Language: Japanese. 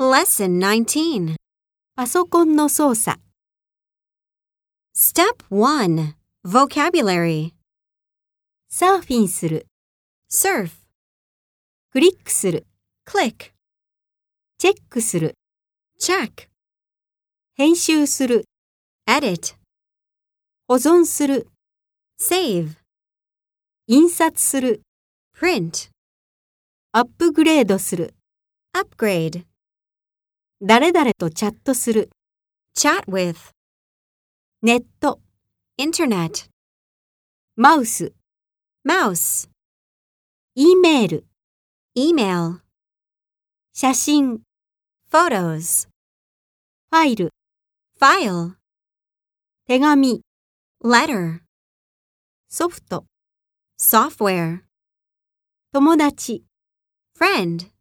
Lesson 19. パソコンの操作、Step 1. Vocabulary. サーフィンする、Surf. クリックする、Click. チェックする、Check. 編集する、Edit. 保存する、Save. 印刷する、Print. アップグレードする、Upgrade. 誰々とチャットする、Chat with. ネット、Internet. マウス、Mouse. E メール、Email. 写真、Photos. ファイル、File. 手紙、Letter. ソフト、Software. 友達。Friend.